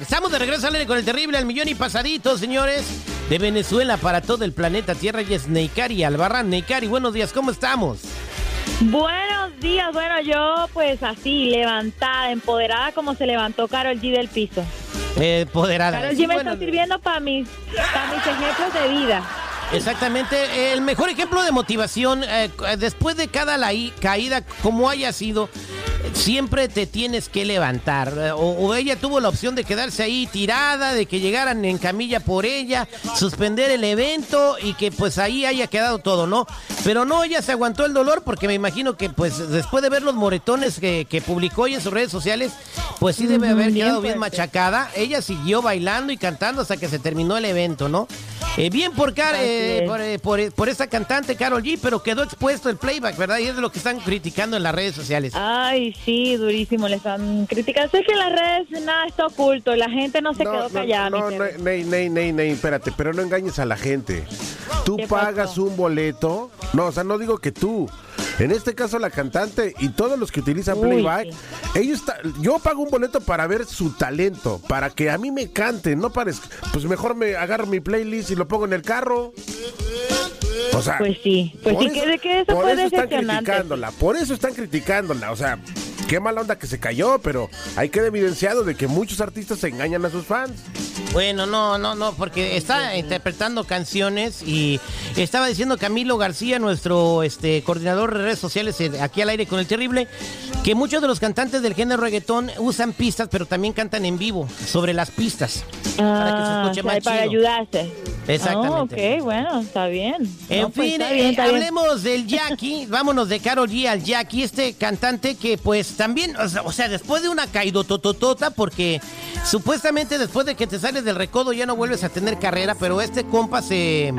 Estamos de regreso al con el terrible al millón y pasadito, señores. De Venezuela para todo el planeta Tierra y es Neikari Albarrán. Neikari, buenos días, ¿cómo estamos? Buenos días, bueno, yo pues así, levantada, empoderada como se levantó Carol G del piso. empoderada. Carol G me está sirviendo para mis, para mis ejemplos de vida. Exactamente, el mejor ejemplo de motivación eh, después de cada caída, como haya sido, siempre te tienes que levantar. O, ella tuvo la opción de quedarse ahí tirada, de que llegaran en camilla por ella, suspender el evento y que pues ahí haya quedado todo, ¿no? Pero no, ella se aguantó el dolor porque me imagino que pues después de ver los moretones que, publicó ella en sus redes sociales, pues sí debe haber quedado bien machacada. Ella siguió bailando y cantando hasta que se terminó el evento, ¿no? Eh, bien por, eh, por, eh, por, por, esta cantante Carol G, pero quedó expuesto el playback, ¿verdad? Y es de lo que están criticando en las redes sociales. Ay, sí, durísimo. Le están criticando. Es que en las redes nada está oculto. La gente no se quedó callada. No, no, Ney, Ney, Ney, Ney, espérate, pero no engañes a la gente. Tú pagas un boleto. No, o sea, no digo que tú. En este caso la cantante y todos los que utilizan playback, ellos yo pago un boleto para ver su talento, para que a mí me cante, no para pues mejor me agarro mi playlist y lo pongo en el carro. O sea, pues sí, pues sí, que, que eso por eso están criticándola, por eso están criticándola, o sea, qué mala onda que se cayó, pero hay que evidenciado de que muchos artistas se engañan a sus fans. Bueno, no, no, no, porque está interpretando canciones y estaba diciendo Camilo García, nuestro este, coordinador de redes sociales eh, aquí al aire con el terrible, que muchos de los cantantes del género reggaetón usan pistas, pero también cantan en vivo sobre las pistas. para que se ah, escuche más Para ayudarse. Exactamente. Oh, ok, bueno, está bien. En pues, fin, eh, hablemos del Jackie. Vámonos de Karol G al Jackie, este cantante que pues también, o sea, después de una caidotototota, porque supuestamente después de que te sales del recodo ya no vuelves a tener carrera, pero este compa se,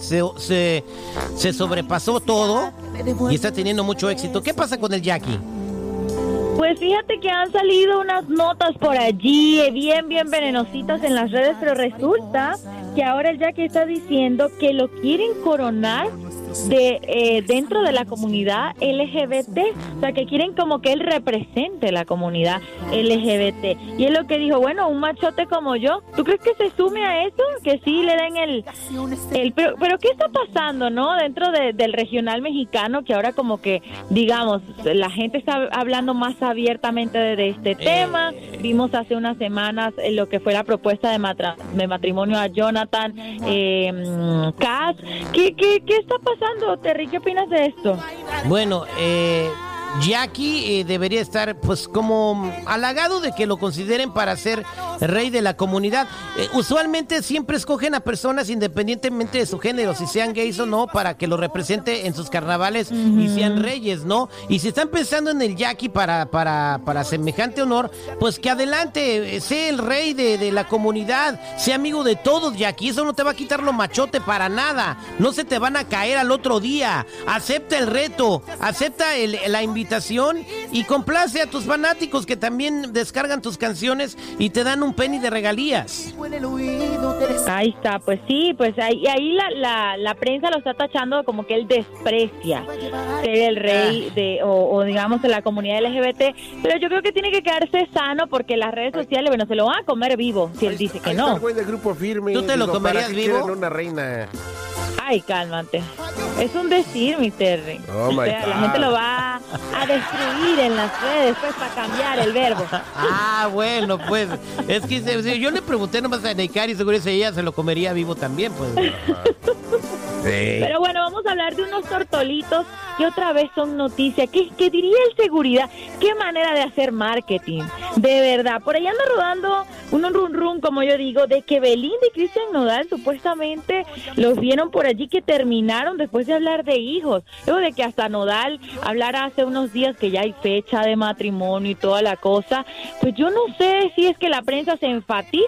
se, se, sobrepasó todo y está teniendo mucho éxito. ¿Qué pasa con el Jackie? Pues fíjate que han salido unas notas por allí, eh, bien, bien venenositas en las redes, pero resulta que ahora el Jackie está diciendo que lo quieren coronar de eh, dentro de la comunidad LGBT, o sea, que quieren como que él represente la comunidad LGBT. Y es lo que dijo, bueno, un machote como yo, ¿tú crees que se sume a eso? Que sí le den el... el pero, pero ¿qué está pasando, no? Dentro del regional mexicano, que ahora como que, digamos, la gente está hablando más abiertamente de, este eh, tema. Vimos hace unas semanas eh, lo que fue la propuesta de, de matrimonio a Jonathan eh, Cass. ¿Qué, qué, qué está pasando? Terry? ¿Qué opinas de esto? Bueno, eh, Jackie eh, debería estar pues como halagado de que lo consideren para ser rey de la comunidad. Eh, usualmente siempre escogen a personas independientemente de su género, si sean gays o no, para que lo represente en sus carnavales y sean reyes, ¿no? Y si están pensando en el Jackie para, para, para semejante honor, pues que adelante, eh, sea el rey de, la comunidad, sea amigo de todos, Jackie. Eso no te va a quitar lo machote para nada. No se te van a caer al otro día. Acepta el reto, acepta la invitación y complace a tus fanáticos que también descargan tus canciones y te dan un penny de regalías. Ahí está, pues sí, pues ahí, ahí la, la, prensa lo está tachando como que él desprecia ser el rey ah. de, o, digamos de la comunidad LGBT, pero yo creo que tiene que quedarse sano porque las redes sociales, bueno, se lo van a comer vivo si él dice que no. grupo firme. ¿Tú te lo comerías vivo? Una reina. Ay, cálmate. Es un decir, mi Terry. Oh la gente lo va destruir en las redes, pues, para cambiar el verbo. Ah, bueno, pues. Es que yo le pregunté nomás a Neikari, seguro que ella se lo comería vivo también, pues. Pero bueno, vamos a hablar de unos tortolitos que otra vez son noticias. ¿Qué, ¿Qué, diría el seguridad? ¿Qué manera de hacer marketing? De verdad. Por ahí anda rodando un run run, como yo digo, de que Belinda y Cristian Nodal supuestamente los vieron por allí que terminaron después de hablar de hijos. Luego de que hasta Nodal hablara hace unos días que ya hay fecha de matrimonio y toda la cosa. Pues yo no sé si es que la prensa se enfatiza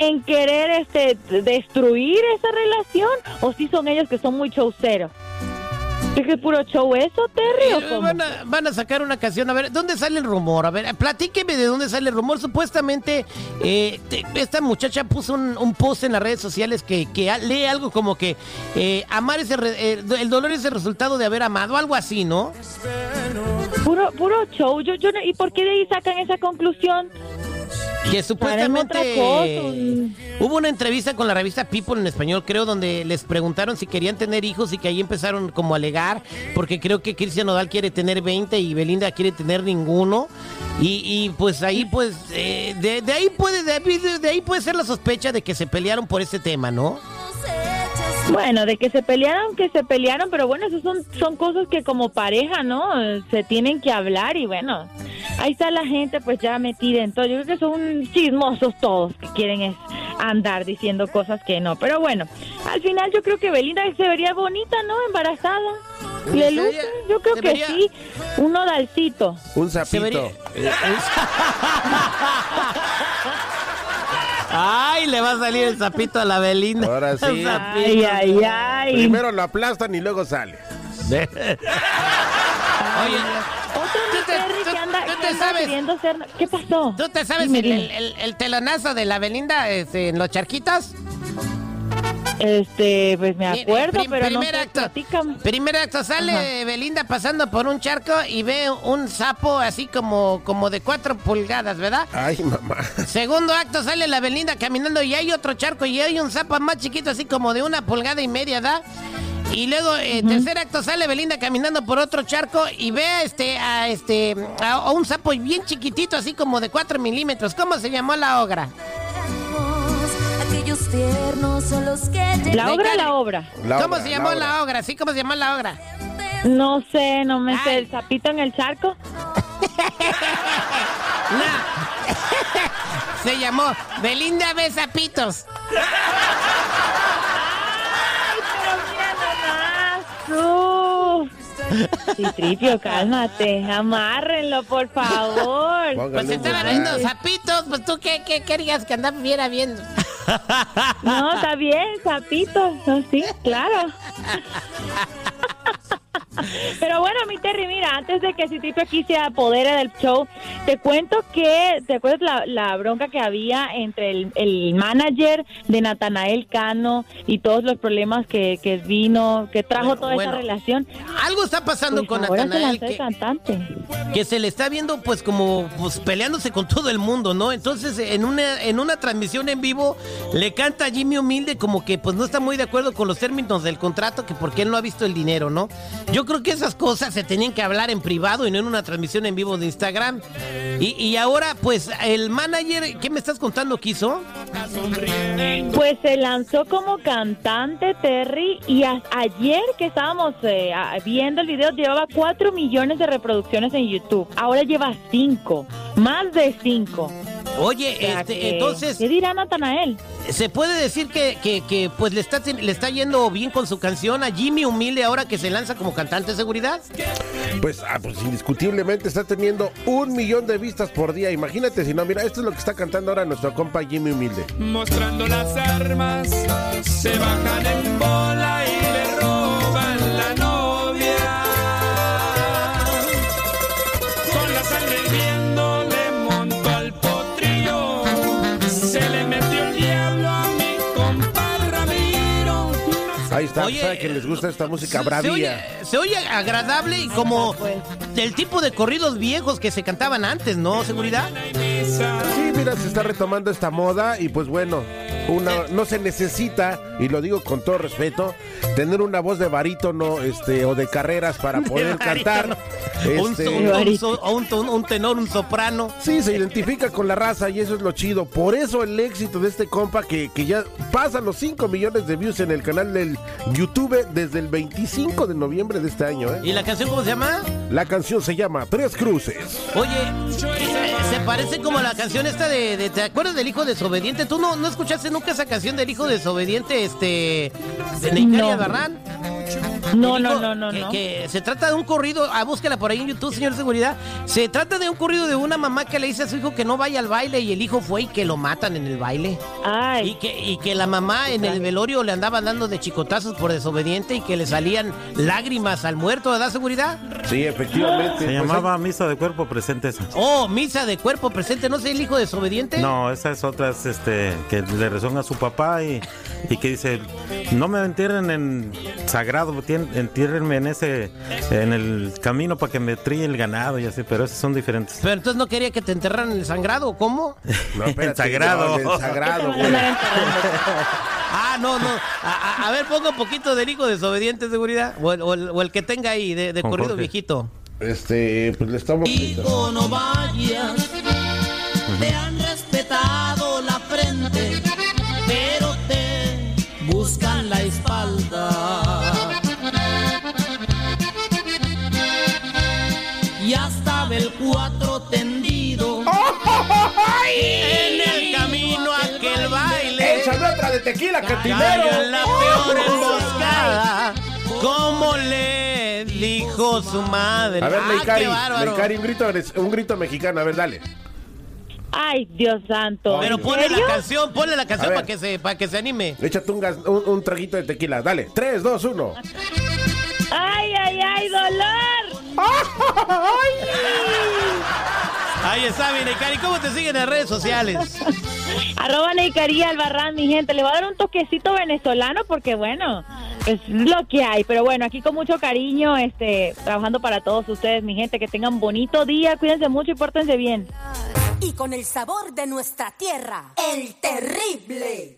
en querer este destruir esa relación o si son ellos que son muy showceros. ¿Es que puro show eso, Terry? ¿o cómo? Van, a, sacar una canción. A ver, ¿dónde sale el rumor? A ver, platíqueme de dónde sale el rumor. Supuestamente, eh, esta muchacha puso un, post en las redes sociales que, lee algo como que eh, amar es el, el dolor es el resultado de haber amado, algo así, ¿no? Puro, puro show. Yo, yo, ¿Y por qué de ahí sacan esa conclusión? Que supuestamente hubo una entrevista con la revista People en español, creo, donde les preguntaron si querían tener hijos y que ahí empezaron como a alegar, porque creo que Cristian Nodal quiere tener 20 y Belinda quiere tener ninguno. Y, pues ahí pues eh, de, ahí puede de, de ahí puede ser la sospecha de que se pelearon por ese tema, ¿no? Bueno, de que se pelearon, que se pelearon, pero bueno, eso son, son cosas que como pareja, ¿no? Se tienen que hablar y bueno, ahí está la gente pues ya metida en todo. Yo creo que son chismosos todos que quieren es andar diciendo cosas que no. Pero bueno, al final yo creo que Belinda se vería bonita, ¿no? Embarazada. ¿Le luce? Yo creo que sí. Un nodalcito. Un sapito. Ay, le va a salir el sapito a la Belinda. Ahora sí. Ay, ay, ay. Primero lo aplastan y luego sale. Oye, otro ¿tú sabes, ser... ¿Qué pasó? ¿Tú te sabes el, el, el, telonazo de la Belinda este, en los charquitos? Este, pues me acuerdo, pero primer no acto, Primer acto, sale Belinda pasando por un charco y ve un sapo así como, como de cuatro pulgadas, ¿verdad? Ay, mamá. Segundo acto, sale la Belinda caminando y hay otro charco y hay un sapo más chiquito así como de una pulgada y media, ¿verdad? Y luego, eh, tercer acto, sale Belinda caminando por otro charco y ve este, a, este, a, un sapo bien chiquitito, así como de 4 milímetros. ¿Cómo se llamó la obra? ¿La obra o la obra? ¿Cómo se llamó la obra? ¿Sí? ¿Cómo se llamó la obra? No sé, no me sé. ¿El sapito en el charco? no. se llamó Belinda ve sapitos. Citripio, cálmate. Amárrenlo, por favor. pues estaba viendo zapitos. Pues tú, ¿qué, qué querías que viera viendo? No, está bien, zapitos. Sí, claro. Pero bueno, mi Terry, mira, antes de que Citripio aquí se apodere del show, te cuento que, ¿te acuerdas la, la bronca que había entre el, el, manager de Natanael Cano y todos los problemas que, que vino, que trajo toda esa relación? Algo está pasando pues con Natanael. Que, cantante. que se le está viendo pues como pues peleándose con todo el mundo, ¿no? Entonces, en una, en una transmisión en vivo, le canta a Jimmy Humilde como que pues no está muy de acuerdo con los términos del contrato, que porque él no ha visto el dinero, ¿no? Yo creo que esas cosas se tenían que hablar en privado y no en una transmisión en vivo de Instagram. Y, ahora, pues, el manager, ¿qué me estás contando que hizo? Pues se lanzó como cantante Terry y ayer que estábamos eh, viendo el video llevaba 4 millones de reproducciones en YouTube. Ahora lleva 5, más de 5. Oye, este, entonces... ¿Qué dirá Natanael? Se puede decir que, que, pues le está, le está yendo bien con su canción a Jimmy Humilde ahora que se lanza como cantante de seguridad. Pues, ah, pues indiscutiblemente está teniendo un millón de vistas por día. Imagínate si no, mira, esto es lo que está cantando ahora nuestro compa Jimmy Humilde. Mostrando las armas, se bajan en bola y ¿sabe que les gusta esta música bravía? Se oye, agradable y como del tipo de corridos viejos que se cantaban antes, ¿no? ¿Seguridad? Sí, mira, se está retomando esta moda y pues bueno, una, no se necesita, y lo digo con todo respeto, tener una voz de barítono este, o de carreras para poder cantar. Este, un, tenor, un soprano. Sí, se identifica con la raza y eso es lo chido. Por eso el éxito de este compa que, que ya pasa los 5 millones de views en el canal del YouTube desde el 25 de noviembre de este año. ¿eh? ¿Y la canción cómo se llama? La canción se llama Tres Cruces. Oye, se, parece como la canción esta de, ¿Te acuerdas del hijo desobediente? ¿Tú no, no escuchaste nunca esa canción del hijo desobediente este, de Neicaria Barran? No, no, no, no, no. Que se trata de un corrido, ah, búsquela por ahí en YouTube, señor seguridad. Se trata de un corrido de una mamá que le dice a su hijo que no vaya al baile y el hijo fue y que lo matan en el baile. Ay. Y que, y que la mamá en el velorio le andaba dando de chicotazos por desobediente y que le salían lágrimas al muerto, ¿verdad, seguridad? Sí, efectivamente. Se Pues llamaba misa de cuerpo presente esa. Oh, misa de cuerpo presente, ¿no sé el hijo desobediente? No, esa es otra, es, este, que le rezó a su papá y, y que dice, no me entierren en sagrado, entiérrenme en ese, en el camino para que me trille el ganado y así, pero esos son diferentes. Pero entonces no quería que te enterraran en el sangrado, ¿cómo? No, espérate, sagrado. no, en el sagrado, güey. Ah, no, no. A, a- a ver, ponga un poquito del hijo desobediente, seguridad. O el, o el- o el que tenga ahí, de, corrido Jorge. viejito. Este, pues le estamos. Hijo, no vayas. Te han respetado la frente, pero te buscan la espalda. En el camino a aquel baile. ¡Échame otra de tequila, cantinero! en la peor emboscada. Como le dijo su madre. A ver, Ah, bárbaro. Leicari, un grito, un grito mexicano, a ver, dale. Ay, Dios santo. Pero ¿En ponle la canción, ponle la canción para que se, para que se anime. Échate un, gas- un, un traguito de tequila, dale. 3, 2, 1. Ay, ay, ay, dolor. Ahí está, mi Cari. ¿Cómo te siguen en las redes sociales? Arroba Neicaría Albarrán, mi gente. Le voy a dar un toquecito venezolano porque, bueno, es lo que hay. Pero bueno, aquí con mucho cariño, este, trabajando para todos ustedes, mi gente. Que tengan bonito día, cuídense mucho y pórtense bien. y con el sabor de nuestra tierra, el terrible.